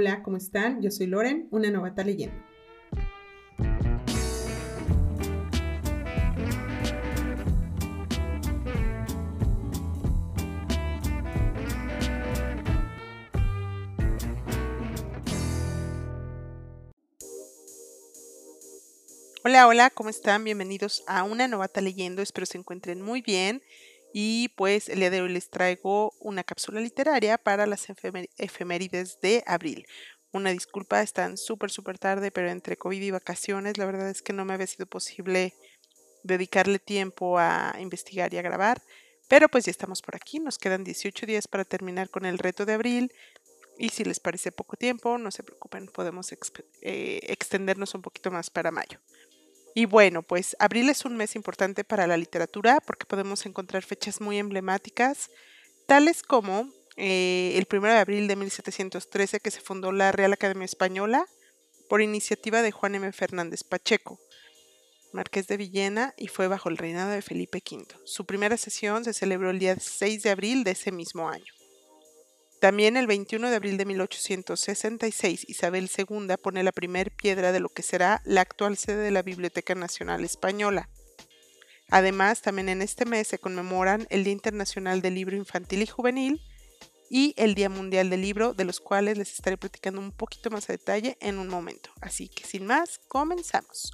Hola, ¿cómo están? Yo soy Loren, una novata leyendo. Hola, hola, ¿cómo están? Bienvenidos a una novata leyendo. Espero se encuentren muy bien. Y pues el día de hoy les traigo una cápsula literaria para las efemérides de abril. Una disculpa, están súper, súper tarde, pero entre COVID y vacaciones, la verdad es que no me había sido posible dedicarle tiempo a investigar y a grabar. Pero pues ya estamos por aquí, nos quedan 18 días para terminar con el reto de abril. Y si les parece poco tiempo, no se preocupen, podemos eh, extendernos un poquito más para mayo. Y bueno, pues abril es un mes importante para la literatura porque podemos encontrar fechas muy emblemáticas, tales como eh, el 1 de abril de 1713 que se fundó la Real Academia Española por iniciativa de Juan M. Fernández Pacheco, marqués de Villena, y fue bajo el reinado de Felipe V. Su primera sesión se celebró el día 6 de abril de ese mismo año. También el 21 de abril de 1866, Isabel II pone la primer piedra de lo que será la actual sede de la Biblioteca Nacional Española. Además, también en este mes se conmemoran el Día Internacional del Libro Infantil y Juvenil y el Día Mundial del Libro, de los cuales les estaré platicando un poquito más a detalle en un momento. Así que sin más, comenzamos.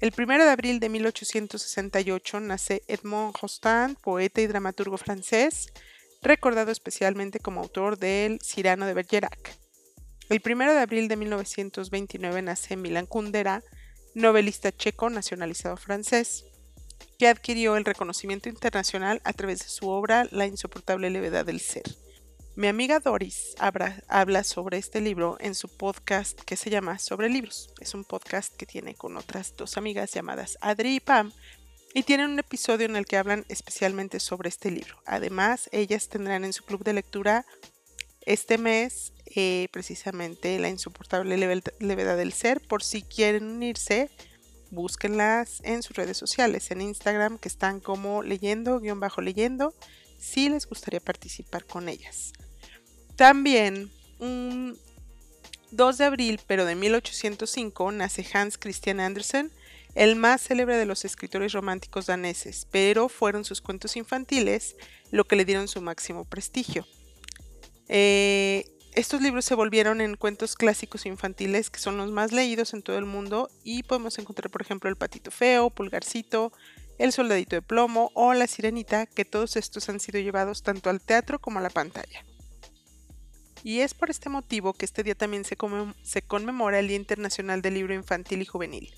El 1 de abril de 1868 nace Edmond Rostand, poeta y dramaturgo francés recordado especialmente como autor del Cirano de Bergerac. El 1 de abril de 1929 nace Milan Kundera, novelista checo nacionalizado francés, que adquirió el reconocimiento internacional a través de su obra La insoportable levedad del ser. Mi amiga Doris habla sobre este libro en su podcast que se llama Sobre libros. Es un podcast que tiene con otras dos amigas llamadas Adri y Pam, y tienen un episodio en el que hablan especialmente sobre este libro. Además, ellas tendrán en su club de lectura este mes eh, precisamente La insoportable levedad del ser. Por si quieren unirse, búsquenlas en sus redes sociales, en Instagram, que están como leyendo, guion bajo leyendo, si les gustaría participar con ellas. También un 2 de abril, pero de 1805, nace Hans Christian Andersen, el más célebre de los escritores románticos daneses, pero fueron sus cuentos infantiles lo que le dieron su máximo prestigio. Eh, estos libros se volvieron en cuentos clásicos infantiles que son los más leídos en todo el mundo y podemos encontrar por ejemplo El Patito Feo, Pulgarcito, El Soldadito de Plomo o La Sirenita, que todos estos han sido llevados tanto al teatro como a la pantalla. Y es por este motivo que este día también se, se conmemora el Día Internacional del Libro Infantil y Juvenil,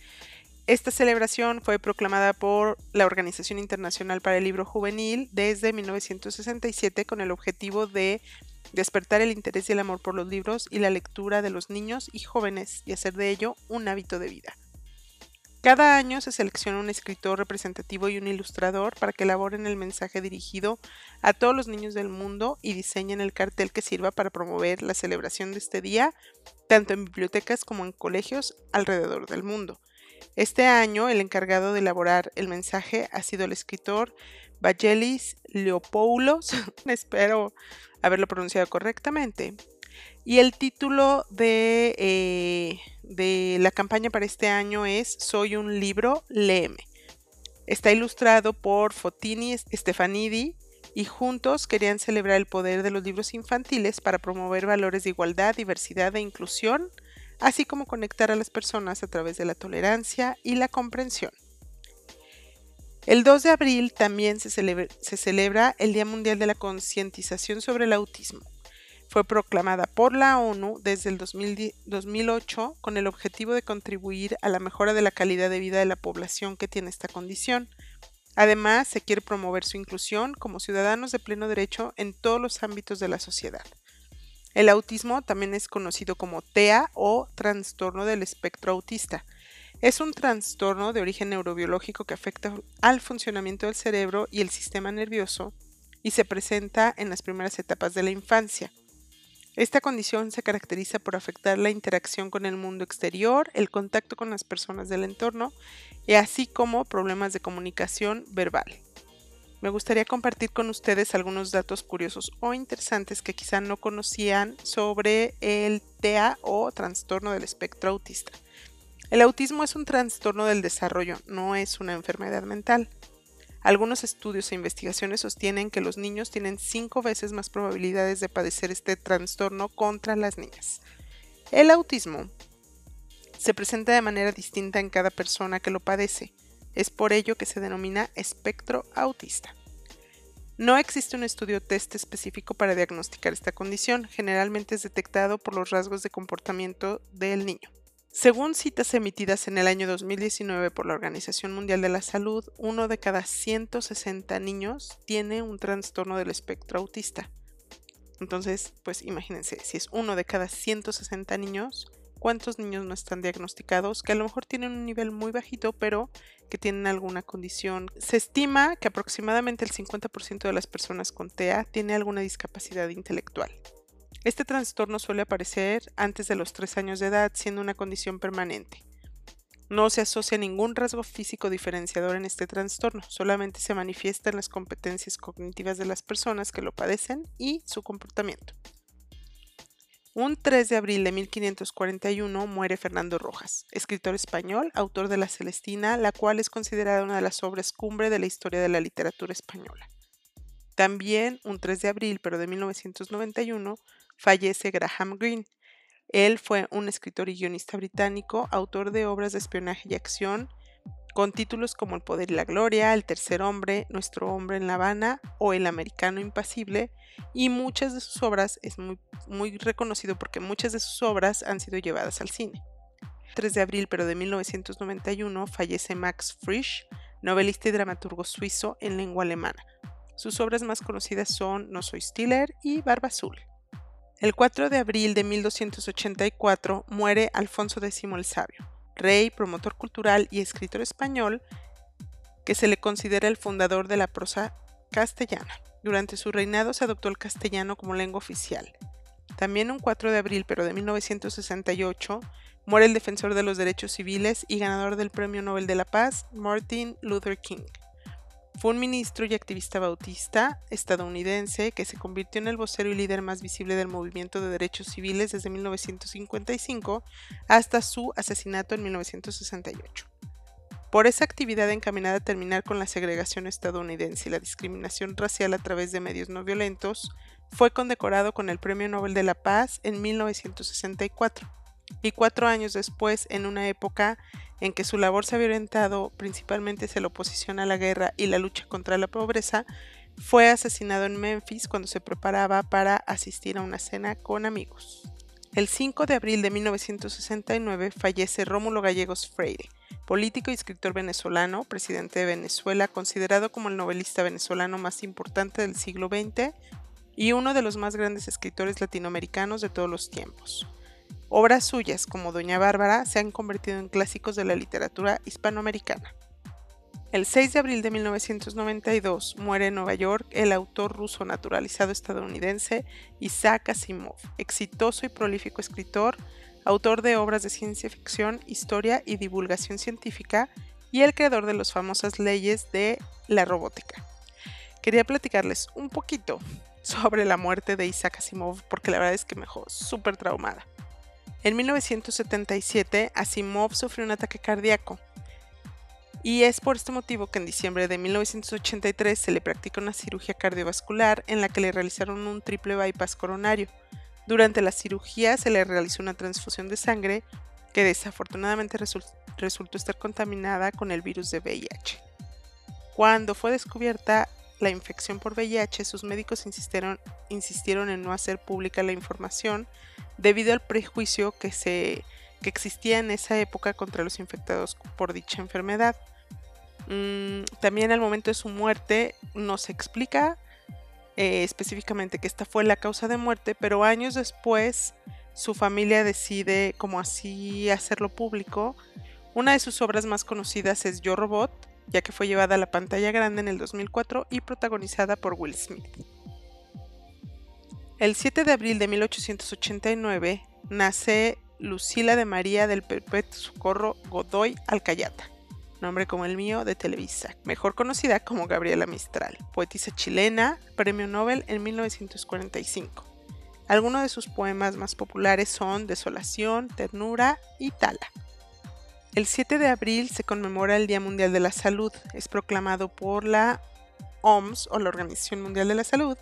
esta celebración fue proclamada por la Organización Internacional para el Libro Juvenil desde 1967 con el objetivo de despertar el interés y el amor por los libros y la lectura de los niños y jóvenes y hacer de ello un hábito de vida. Cada año se selecciona un escritor representativo y un ilustrador para que elaboren el mensaje dirigido a todos los niños del mundo y diseñen el cartel que sirva para promover la celebración de este día, tanto en bibliotecas como en colegios alrededor del mundo. Este año el encargado de elaborar el mensaje ha sido el escritor Vangelis Leopoulos, espero haberlo pronunciado correctamente. Y el título de, eh, de la campaña para este año es Soy un libro, léeme. Está ilustrado por Fotini Stefanidi y juntos querían celebrar el poder de los libros infantiles para promover valores de igualdad, diversidad e inclusión así como conectar a las personas a través de la tolerancia y la comprensión. El 2 de abril también se celebra, el Día Mundial de la Concientización sobre el Autismo. Fue proclamada por la ONU desde el 2008 con el objetivo de contribuir a la mejora de la calidad de vida de la población que tiene esta condición. Además, se quiere promover su inclusión como ciudadanos de pleno derecho en todos los ámbitos de la sociedad. El autismo también es conocido como TEA o trastorno del espectro autista. Es un trastorno de origen neurobiológico que afecta al funcionamiento del cerebro y el sistema nervioso y se presenta en las primeras etapas de la infancia. Esta condición se caracteriza por afectar la interacción con el mundo exterior, el contacto con las personas del entorno y así como problemas de comunicación verbal. Me gustaría compartir con ustedes algunos datos curiosos o interesantes que quizá no conocían sobre el TEA o trastorno del espectro autista. El autismo es un trastorno del desarrollo, no es una enfermedad mental. Algunos estudios e investigaciones sostienen que los niños tienen cinco veces más probabilidades de padecer este trastorno contra las niñas. El autismo se presenta de manera distinta en cada persona que lo padece. Es por ello que se denomina espectro autista. No existe un estudio test específico para diagnosticar esta condición, generalmente es detectado por los rasgos de comportamiento del niño. Según citas emitidas en el año 2019 por la Organización Mundial de la Salud, uno de cada 160 niños tiene un trastorno del espectro autista. Entonces, pues imagínense, si es uno de cada 160 niños, ¿cuántos niños no están diagnosticados? Que a lo mejor tienen un nivel muy bajito, pero que tienen alguna condición. Se estima que aproximadamente el 50% de las personas con TEA tiene alguna discapacidad intelectual. Este trastorno suele aparecer antes de los 3 años de edad, siendo una condición permanente. No se asocia ningún rasgo físico diferenciador en este trastorno, solamente se manifiesta en las competencias cognitivas de las personas que lo padecen y su comportamiento. Un 3 de abril de 1541 muere Fernando Rojas, escritor español, autor de La Celestina, la cual es considerada una de las obras cumbre de la historia de la literatura española. También un 3 de abril, pero de 1991, fallece Graham Greene. Él fue un escritor y guionista británico, autor de obras de espionaje y acción, con títulos como El Poder y la Gloria, El Tercer Hombre, Nuestro Hombre en La Habana o El Americano Impasible, y muchas de sus obras es muy, muy reconocido porque muchas de sus obras han sido llevadas al cine. 3 de abril pero de 1991 fallece Max Frisch, novelista y dramaturgo suizo en lengua alemana. Sus obras más conocidas son No soy Stiller y Barba Azul. El 4 de abril de 1284 muere Alfonso X el Sabio, rey, promotor cultural y escritor español que se le considera el fundador de la prosa castellana. Durante su reinado se adoptó el castellano como lengua oficial. También un 4 de abril, pero de 1968, muere el defensor de los derechos civiles y ganador del Premio Nobel de la Paz, Martin Luther King. Fue un ministro y activista bautista estadounidense que se convirtió en el vocero y líder más visible del movimiento de derechos civiles desde 1955 hasta su asesinato en 1968. Por esa actividad encaminada a terminar con la segregación estadounidense y la discriminación racial a través de medios no violentos, fue condecorado con el Premio Nobel de la Paz en 1964 y cuatro años después, en una época en que su labor se había orientado principalmente hacia la oposición a la guerra y la lucha contra la pobreza, fue asesinado en Memphis cuando se preparaba para asistir a una cena con amigos. El 5 de abril de 1969 fallece Rómulo Gallegos Freire, político y escritor venezolano, presidente de Venezuela, considerado como el novelista venezolano más importante del siglo XX y uno de los más grandes escritores latinoamericanos de todos los tiempos. Obras suyas como Doña Bárbara se han convertido en clásicos de la literatura hispanoamericana. El 6 de abril de 1992 muere en Nueva York el autor ruso naturalizado estadounidense Isaac Asimov, exitoso y prolífico escritor, autor de obras de ciencia ficción, historia y divulgación científica y el creador de las famosas leyes de la robótica. Quería platicarles un poquito sobre la muerte de Isaac Asimov porque la verdad es que me dejó súper traumada. En 1977, Asimov sufrió un ataque cardíaco. Y es por este motivo que en diciembre de 1983 se le practicó una cirugía cardiovascular en la que le realizaron un triple bypass coronario. Durante la cirugía se le realizó una transfusión de sangre que desafortunadamente resultó estar contaminada con el virus de VIH. Cuando fue descubierta la infección por VIH, sus médicos insistieron, insistieron en no hacer pública la información debido al prejuicio que, se, que existía en esa época contra los infectados por dicha enfermedad. Mm, también al momento de su muerte no se explica eh, específicamente que esta fue la causa de muerte, pero años después su familia decide como así hacerlo público. Una de sus obras más conocidas es Yo Robot, ya que fue llevada a la pantalla grande en el 2004 y protagonizada por Will Smith. El 7 de abril de 1889 nace Lucila de María del Perpetuo Socorro Godoy Alcayata. nombre como el mío, de Televisa, mejor conocida como Gabriela Mistral, poetisa chilena, premio Nobel en 1945. Algunos de sus poemas más populares son Desolación, Ternura y Tala. El 7 de abril se conmemora el Día Mundial de la Salud. Es proclamado por la OMS o la Organización Mundial de la Salud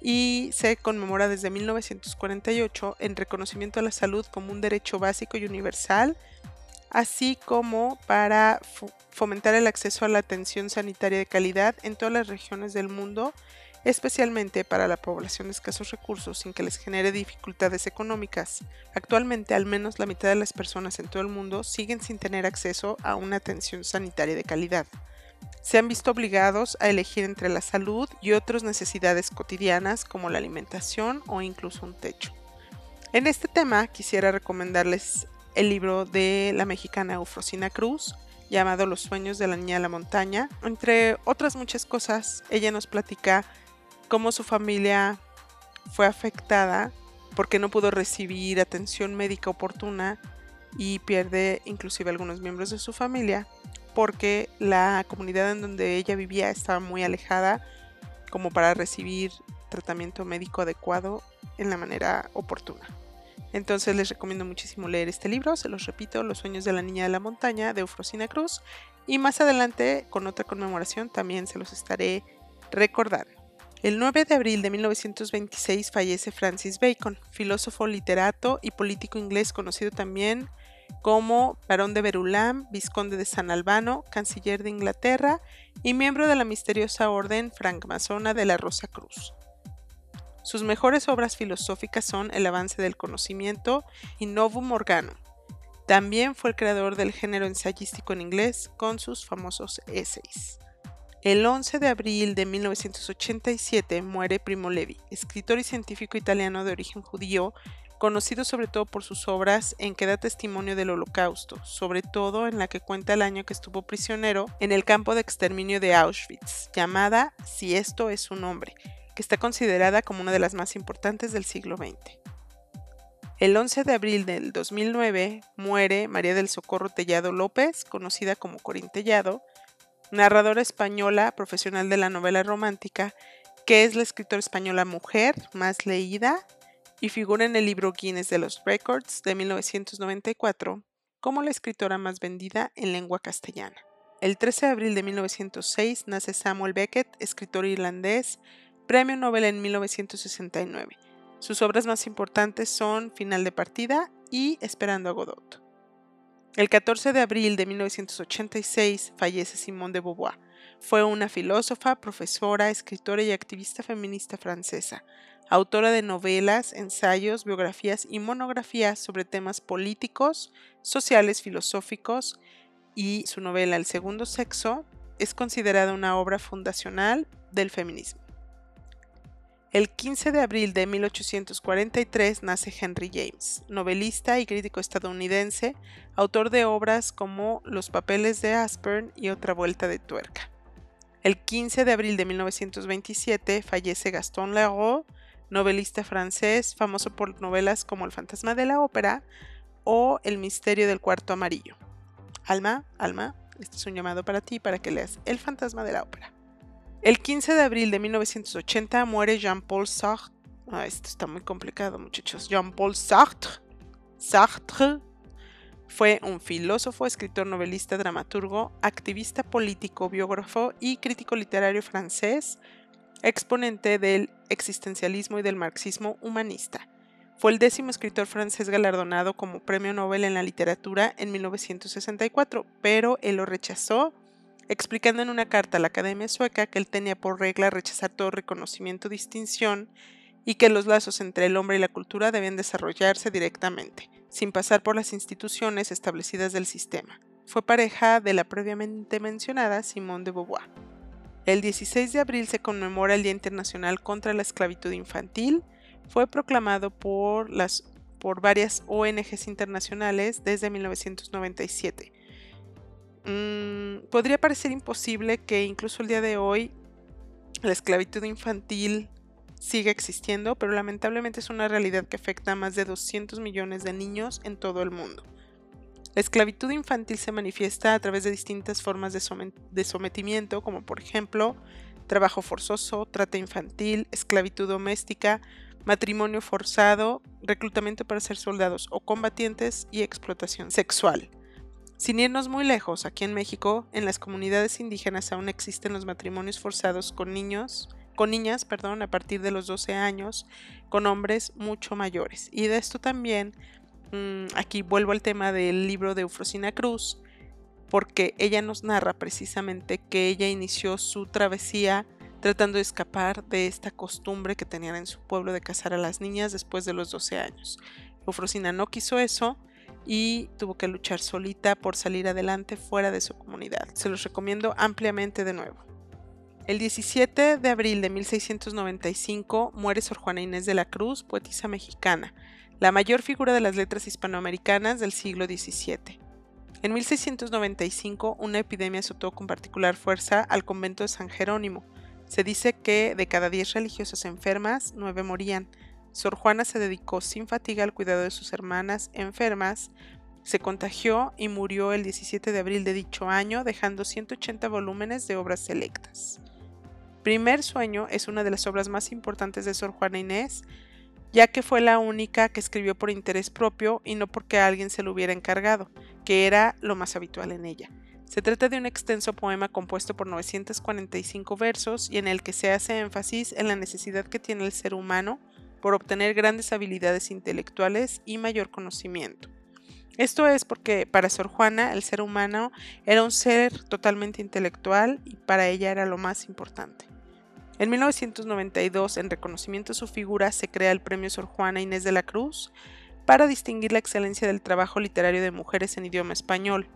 y se conmemora desde 1948 en reconocimiento a la salud como un derecho básico y universal así como para fomentar el acceso a la atención sanitaria de calidad en todas las regiones del mundo, especialmente para la población de escasos recursos sin que les genere dificultades económicas. Actualmente al menos la mitad de las personas en todo el mundo siguen sin tener acceso a una atención sanitaria de calidad. Se han visto obligados a elegir entre la salud y otras necesidades cotidianas como la alimentación o incluso un techo. En este tema quisiera recomendarles el libro de la mexicana Eufrosina Cruz, llamado Los sueños de la niña de la montaña. Entre otras muchas cosas, ella nos platica cómo su familia fue afectada porque no pudo recibir atención médica oportuna y pierde inclusive algunos miembros de su familia porque la comunidad en donde ella vivía estaba muy alejada como para recibir tratamiento médico adecuado en la manera oportuna. Entonces les recomiendo muchísimo leer este libro, se los repito, Los sueños de la niña de la montaña de Eufrosina Cruz. Y más adelante, con otra conmemoración, también se los estaré recordando. El 9 de abril de 1926 fallece Francis Bacon, filósofo, literato y político inglés conocido también como Barón de Verulam, Vizconde de San Albano, canciller de Inglaterra y miembro de la misteriosa orden francmasona de la Rosa Cruz. Sus mejores obras filosóficas son El avance del conocimiento y Novum Organum. También fue el creador del género ensayístico en inglés con sus famosos essays. El 11 de abril de 1987 muere Primo Levi, escritor y científico italiano de origen judío, conocido sobre todo por sus obras en que da testimonio del holocausto, sobre todo en la que cuenta el año que estuvo prisionero en el campo de exterminio de Auschwitz, llamada Si esto es un hombre, que está considerada como una de las más importantes del siglo XX. El 11 de abril del 2009 muere María del Socorro Tellado López, conocida como Corín Tellado, narradora española profesional de la novela romántica, que es la escritora española mujer más leída y figura en el libro Guinness de los Records de 1994 como la escritora más vendida en lengua castellana. El 13 de abril de 1906 nace Samuel Beckett, escritor irlandés, Premio Nobel en 1969. Sus obras más importantes son Final de Partida y Esperando a Godot. El 14 de abril de 1986 fallece Simone de Beauvoir. Fue una filósofa, profesora, escritora y activista feminista francesa, autora de novelas, ensayos, biografías y monografías sobre temas políticos, sociales, filosóficos, y su novela El segundo sexo es considerada una obra fundacional del feminismo. El 15 de abril de 1843 nace Henry James, novelista y crítico estadounidense, autor de obras como Los papeles de Aspern y Otra vuelta de tuerca. El 15 de abril de 1927 fallece Gaston Leroux, novelista francés, famoso por novelas como El fantasma de la ópera o El misterio del cuarto amarillo. Alma, Alma, este es un llamado para ti para que leas El fantasma de la ópera. El 15 de abril de 1980 muere Jean-Paul Sartre. Ah, esto está muy complicado, muchachos. Jean-Paul Sartre. Sartre fue un filósofo, escritor, novelista, dramaturgo, activista político, biógrafo y crítico literario francés, exponente del existencialismo y del marxismo humanista. Fue el décimo escritor francés galardonado como premio Nobel en la literatura en 1964, pero él lo rechazó explicando en una carta a la Academia Sueca que él tenía por regla rechazar todo reconocimiento o distinción y que los lazos entre el hombre y la cultura deben desarrollarse directamente, sin pasar por las instituciones establecidas del sistema. Fue pareja de la previamente mencionada Simone de Beauvoir. El 16 de abril se conmemora el Día Internacional contra la Esclavitud Infantil. Fue proclamado por, las, por varias ONGs internacionales desde 1997 Mm, podría parecer imposible que incluso el día de hoy la esclavitud infantil siga existiendo, pero lamentablemente es una realidad que afecta a más de 200 millones de niños en todo el mundo. La esclavitud infantil se manifiesta a través de distintas formas de, sometimiento, como por ejemplo trabajo forzoso, trata infantil, esclavitud doméstica, matrimonio forzado, reclutamiento para ser soldados o combatientes y explotación sexual. Sin irnos muy lejos, aquí en México, en las comunidades indígenas aún existen los matrimonios forzados con niños, con niñas, perdón, a partir de los 12 años, con hombres mucho mayores. Y de esto también, mm, aquí vuelvo al tema del libro de Eufrosina Cruz, porque ella nos narra precisamente que ella inició su travesía tratando de escapar de esta costumbre que tenían en su pueblo de casar a las niñas después de los 12 años. Eufrosina no quiso eso y tuvo que luchar solita por salir adelante fuera de su comunidad. Se los recomiendo ampliamente de nuevo. El 17 de abril de 1695 muere Sor Juana Inés de la Cruz, poetisa mexicana, la mayor figura de las letras hispanoamericanas del siglo XVII. En 1695 una epidemia azotó con particular fuerza al convento de San Jerónimo. Se dice que de cada 10 religiosas enfermas, 9 morían. Sor Juana se dedicó sin fatiga al cuidado de sus hermanas enfermas, se contagió y murió el 17 de abril de dicho año, dejando 180 volúmenes de obras selectas. Primer Sueño es una de las obras más importantes de Sor Juana Inés, ya que fue la única que escribió por interés propio y no porque alguien se lo hubiera encargado, que era lo más habitual en ella. Se trata de un extenso poema compuesto por 945 versos y en el que se hace énfasis en la necesidad que tiene el ser humano por obtener grandes habilidades intelectuales y mayor conocimiento. Esto es porque para Sor Juana el ser humano era un ser totalmente intelectual y para ella era lo más importante. En 1992, en reconocimiento a su figura, se crea el Premio Sor Juana Inés de la Cruz para distinguir la excelencia del trabajo literario de mujeres en idioma español.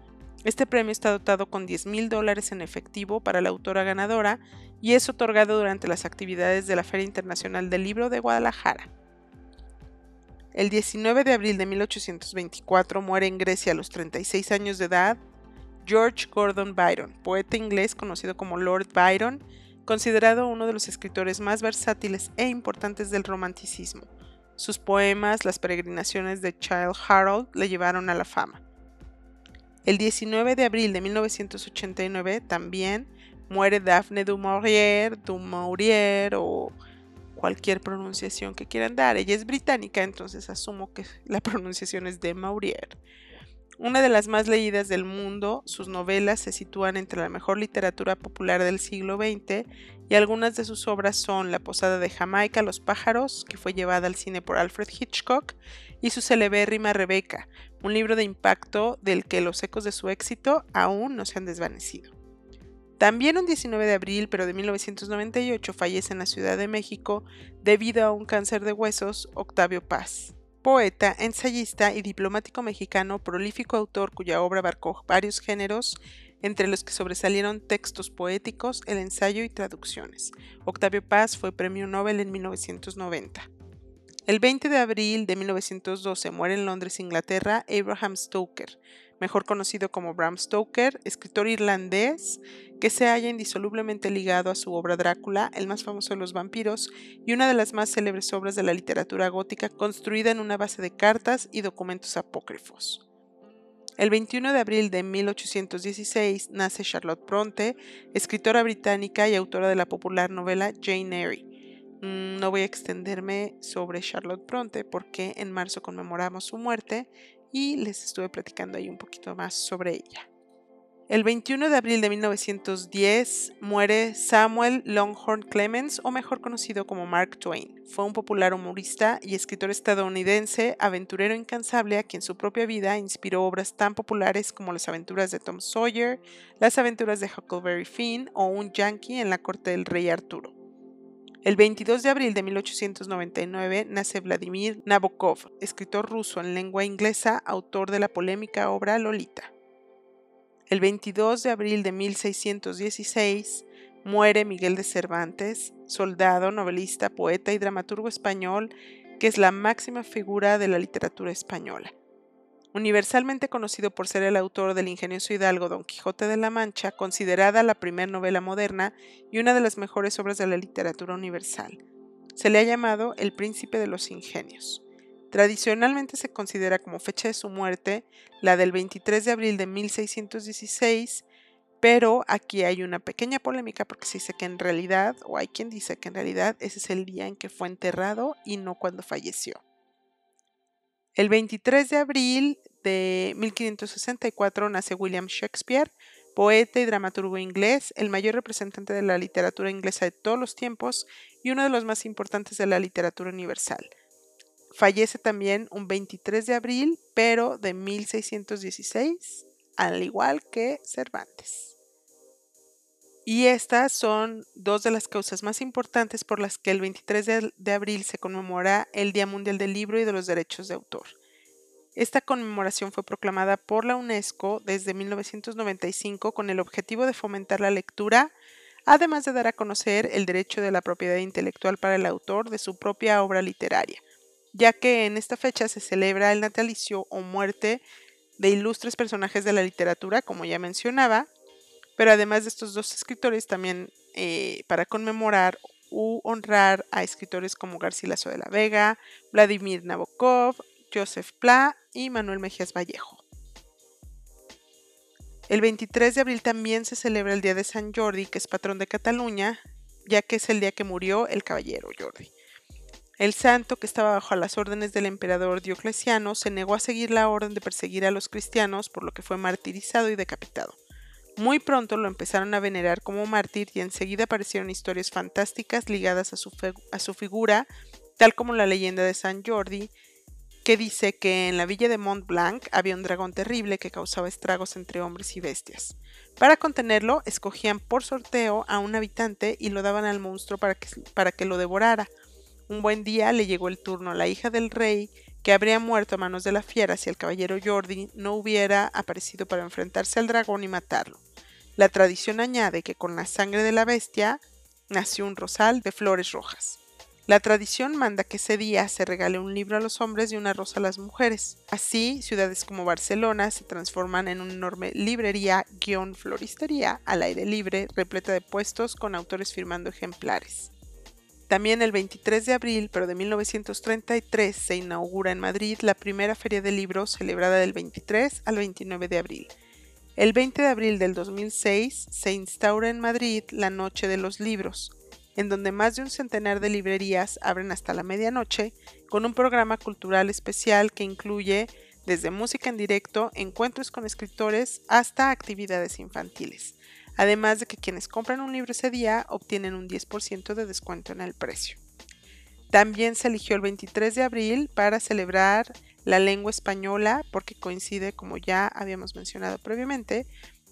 Este premio está dotado con 10 mil dólares en efectivo para la autora ganadora y es otorgado durante las actividades de la Feria Internacional del Libro de Guadalajara. El 19 de abril de 1824 muere en Grecia a los 36 años de edad George Gordon Byron, poeta inglés conocido como Lord Byron, considerado uno de los escritores más versátiles e importantes del romanticismo. Sus poemas, las peregrinaciones de Child Harold, le llevaron a la fama. El 19 de abril de 1989 también muere Daphne du Maurier, du Maurier o cualquier pronunciación que quieran dar. Ella es británica, entonces asumo que la pronunciación es de Maurier. Una de las más leídas del mundo, sus novelas se sitúan entre la mejor literatura popular del siglo XX y algunas de sus obras son La Posada de Jamaica, Los pájaros, que fue llevada al cine por Alfred Hitchcock, y su celebérrima Rebeca, un libro de impacto del que los ecos de su éxito aún no se han desvanecido. También un 19 de abril, pero de 1998, fallece en la Ciudad de México debido a un cáncer de huesos Octavio Paz poeta, ensayista y diplomático mexicano, prolífico autor cuya obra abarcó varios géneros, entre los que sobresalieron textos poéticos, el ensayo y traducciones. Octavio Paz fue premio Nobel en 1990. El 20 de abril de 1912 muere en Londres, Inglaterra, Abraham Stoker, mejor conocido como Bram Stoker, escritor irlandés que se halla indisolublemente ligado a su obra Drácula, el más famoso de los vampiros, y una de las más célebres obras de la literatura gótica construida en una base de cartas y documentos apócrifos. El 21 de abril de 1816 nace Charlotte Bronte, escritora británica y autora de la popular novela Jane Eyre. Mm, no voy a extenderme sobre Charlotte Bronte porque en marzo conmemoramos su muerte y les estuve platicando ahí un poquito más sobre ella. El 21 de abril de 1910 muere Samuel Longhorn Clemens, o mejor conocido como Mark Twain. Fue un popular humorista y escritor estadounidense, aventurero incansable a quien su propia vida inspiró obras tan populares como Las aventuras de Tom Sawyer, Las aventuras de Huckleberry Finn o Un Yankee en la corte del rey Arturo. El 22 de abril de 1899 nace Vladimir Nabokov, escritor ruso en lengua inglesa, autor de la polémica obra Lolita. El 22 de abril de 1616 muere Miguel de Cervantes, soldado, novelista, poeta y dramaturgo español, que es la máxima figura de la literatura española. Universalmente conocido por ser el autor del ingenioso hidalgo Don Quijote de la Mancha, considerada la primera novela moderna y una de las mejores obras de la literatura universal. Se le ha llamado el príncipe de los ingenios. Tradicionalmente se considera como fecha de su muerte la del 23 de abril de 1616, pero aquí hay una pequeña polémica porque se dice que en realidad, o hay quien dice que en realidad ese es el día en que fue enterrado y no cuando falleció. El 23 de abril de 1564 nace William Shakespeare, poeta y dramaturgo inglés, el mayor representante de la literatura inglesa de todos los tiempos y uno de los más importantes de la literatura universal. Fallece también un 23 de abril, pero de 1616, al igual que Cervantes. Y estas son dos de las causas más importantes por las que el 23 de, abril se conmemora el Día Mundial del Libro y de los Derechos de Autor. Esta conmemoración fue proclamada por la UNESCO desde 1995 con el objetivo de fomentar la lectura, además de dar a conocer el derecho de la propiedad intelectual para el autor de su propia obra literaria ya que en esta fecha se celebra el natalicio o muerte de ilustres personajes de la literatura, como ya mencionaba, pero además de estos dos escritores, también eh, para conmemorar u honrar a escritores como Garcilaso de la Vega, Vladimir Nabokov, Joseph Pla y Manuel Mejías Vallejo. El 23 de abril también se celebra el Día de San Jordi, que es patrón de Cataluña, ya que es el día que murió el caballero Jordi. El santo, que estaba bajo las órdenes del emperador Diocleciano, se negó a seguir la orden de perseguir a los cristianos, por lo que fue martirizado y decapitado. Muy pronto lo empezaron a venerar como mártir y enseguida aparecieron historias fantásticas ligadas a su, figura, tal como la leyenda de San Jordi, que dice que en la villa de Mont Blanc había un dragón terrible que causaba estragos entre hombres y bestias. Para contenerlo, escogían por sorteo a un habitante y lo daban al monstruo para que, para que lo devorara. Un buen día le llegó el turno a la hija del rey, que habría muerto a manos de la fiera si el caballero Jordi no hubiera aparecido para enfrentarse al dragón y matarlo. La tradición añade que con la sangre de la bestia nació un rosal de flores rojas. La tradición manda que ese día se regale un libro a los hombres y una rosa a las mujeres. Así, ciudades como Barcelona se transforman en una enorme librería-floristería al aire libre, repleta de puestos con autores firmando ejemplares. También el 23 de abril, pero de 1933, se inaugura en Madrid la primera feria de libros celebrada del 23 al 29 de abril. El 20 de abril del 2006 se instaura en Madrid la Noche de los Libros, en donde más de un centenar de librerías abren hasta la medianoche, con un programa cultural especial que incluye desde música en directo, encuentros con escritores, hasta actividades infantiles además de que quienes compran un libro ese día obtienen un 10% de descuento en el precio. También se eligió el 23 de abril para celebrar la lengua española porque coincide, como ya habíamos mencionado previamente,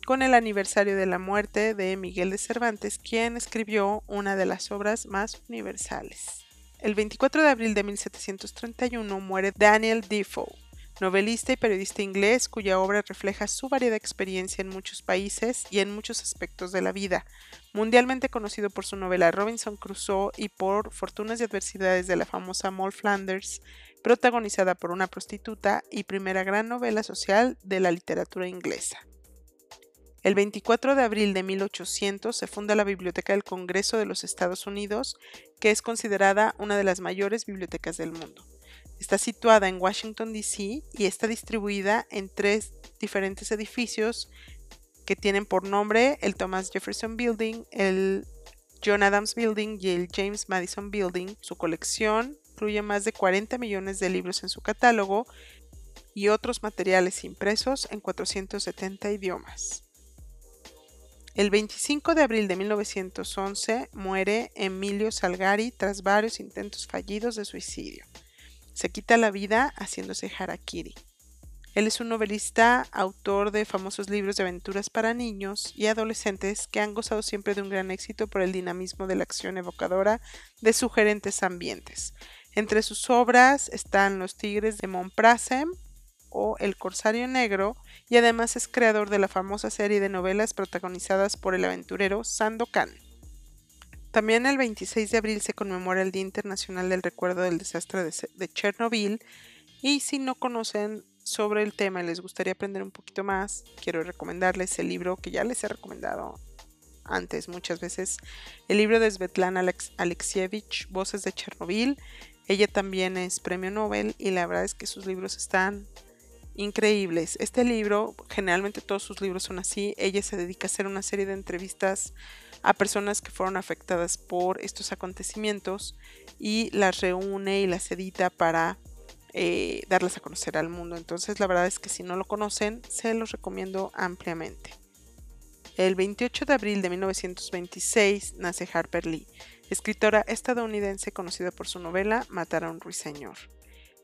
con el aniversario de la muerte de Miguel de Cervantes, quien escribió una de las obras más universales. El 24 de abril de 1731 muere Daniel Defoe, novelista y periodista inglés cuya obra refleja su variada experiencia en muchos países y en muchos aspectos de la vida, mundialmente conocido por su novela Robinson Crusoe y por Fortunas y Adversidades de la famosa Moll Flanders, protagonizada por una prostituta y primera gran novela social de la literatura inglesa. El 24 de abril de 1800 se funda la Biblioteca del Congreso de los Estados Unidos, que es considerada una de las mayores bibliotecas del mundo. Está situada en Washington, D.C. y está distribuida en tres diferentes edificios que tienen por nombre el Thomas Jefferson Building, el John Adams Building y el James Madison Building. Su colección incluye más de 40 millones de libros en su catálogo y otros materiales impresos en 470 idiomas. El 25 de abril de 1911 muere Emilio Salgari tras varios intentos fallidos de suicidio. Se quita la vida haciéndose harakiri. Él es un novelista, autor de famosos libros de aventuras para niños y adolescentes que han gozado siempre de un gran éxito por el dinamismo de la acción evocadora de sugerentes ambientes. Entre sus obras están Los Tigres de Montprasem o El Corsario Negro y además es creador de la famosa serie de novelas protagonizadas por el aventurero Sandokan. También el 26 de abril se conmemora el Día Internacional del Recuerdo del Desastre de, Chernobyl y si no conocen sobre el tema y les gustaría aprender un poquito más, quiero recomendarles el libro que ya les he recomendado antes muchas veces, el libro de Svetlana Alexievich, Voces de Chernobyl. Ella también es premio Nobel y la verdad es que sus libros están increíbles. Este libro, generalmente todos sus libros son así. Ella se dedica a hacer una serie de entrevistas a personas que fueron afectadas por estos acontecimientos y las reúne y las edita para eh, darlas a conocer al mundo. Entonces la verdad es que si no lo conocen, se los recomiendo ampliamente. El 28 de abril de 1926 nace Harper Lee, escritora estadounidense conocida por su novela Matar a un ruiseñor.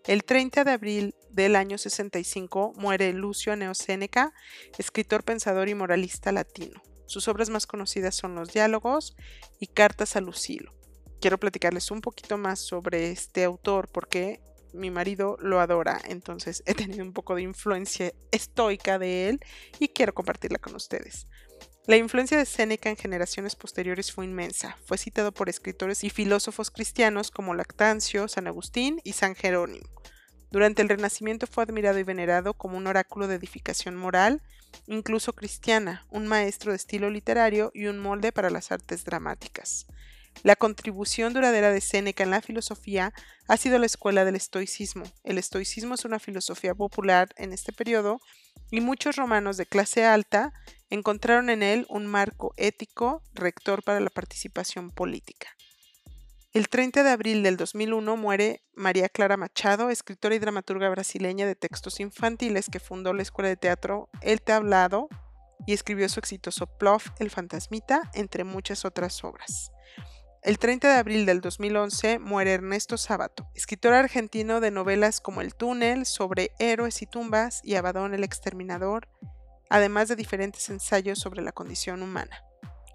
El 30 de abril del año 65 muere Lucio Neoséneca, escritor, pensador y moralista latino. Sus obras más conocidas son Los Diálogos y Cartas a Lucilo. Quiero platicarles un poquito más sobre este autor porque mi marido lo adora, entonces he tenido un poco de influencia estoica de él y quiero compartirla con ustedes. La influencia de Séneca en generaciones posteriores fue inmensa. Fue citado por escritores y filósofos cristianos como Lactancio, San Agustín y San Jerónimo. Durante el Renacimiento fue admirado y venerado como un oráculo de edificación moral, incluso cristiana, un maestro de estilo literario y un molde para las artes dramáticas. La contribución duradera de Séneca en la filosofía ha sido la escuela del estoicismo. El estoicismo es una filosofía popular en este periodo y muchos romanos de clase alta encontraron en él un marco ético rector para la participación política. El 30 de abril del 2001 muere María Clara Machado, escritora y dramaturga brasileña de textos infantiles que fundó la escuela de teatro El Tablado y escribió su exitoso Plof, El Fantasmita, entre muchas otras obras. El 30 de abril del 2011 muere Ernesto Sábato, escritor argentino de novelas como El túnel, sobre héroes y tumbas y Abadón el exterminador, además de diferentes ensayos sobre la condición humana.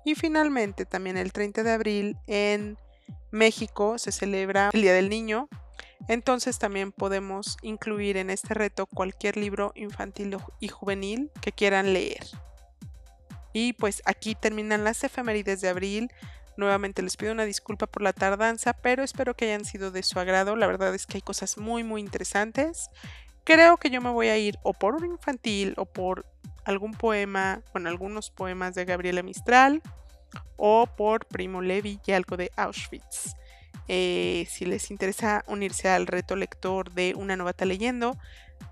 Y finalmente, también el 30 de abril en México se celebra el Día del Niño, entonces también podemos incluir en este reto cualquier libro infantil y juvenil que quieran leer. Y pues aquí terminan las efemérides de abril. Nuevamente les pido una disculpa por la tardanza, pero espero que hayan sido de su agrado. La verdad es que hay cosas muy muy interesantes. Creo que yo me voy a ir o por un infantil o por algún poema, bueno, algunos poemas de Gabriela Mistral o por Primo Levi y algo de Auschwitz. Eh, si les interesa unirse al reto lector de Una Novata Leyendo,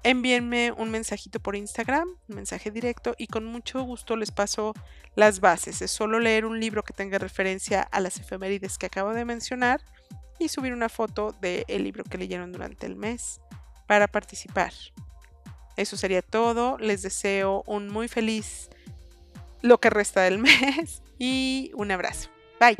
envíenme un mensajito por Instagram, un mensaje directo y con mucho gusto les paso las bases. Es solo leer un libro que tenga referencia a las efemérides que acabo de mencionar y subir una foto del libro que leyeron durante el mes para participar. Eso sería todo. Les deseo un muy feliz lo que resta del mes y un abrazo. Bye.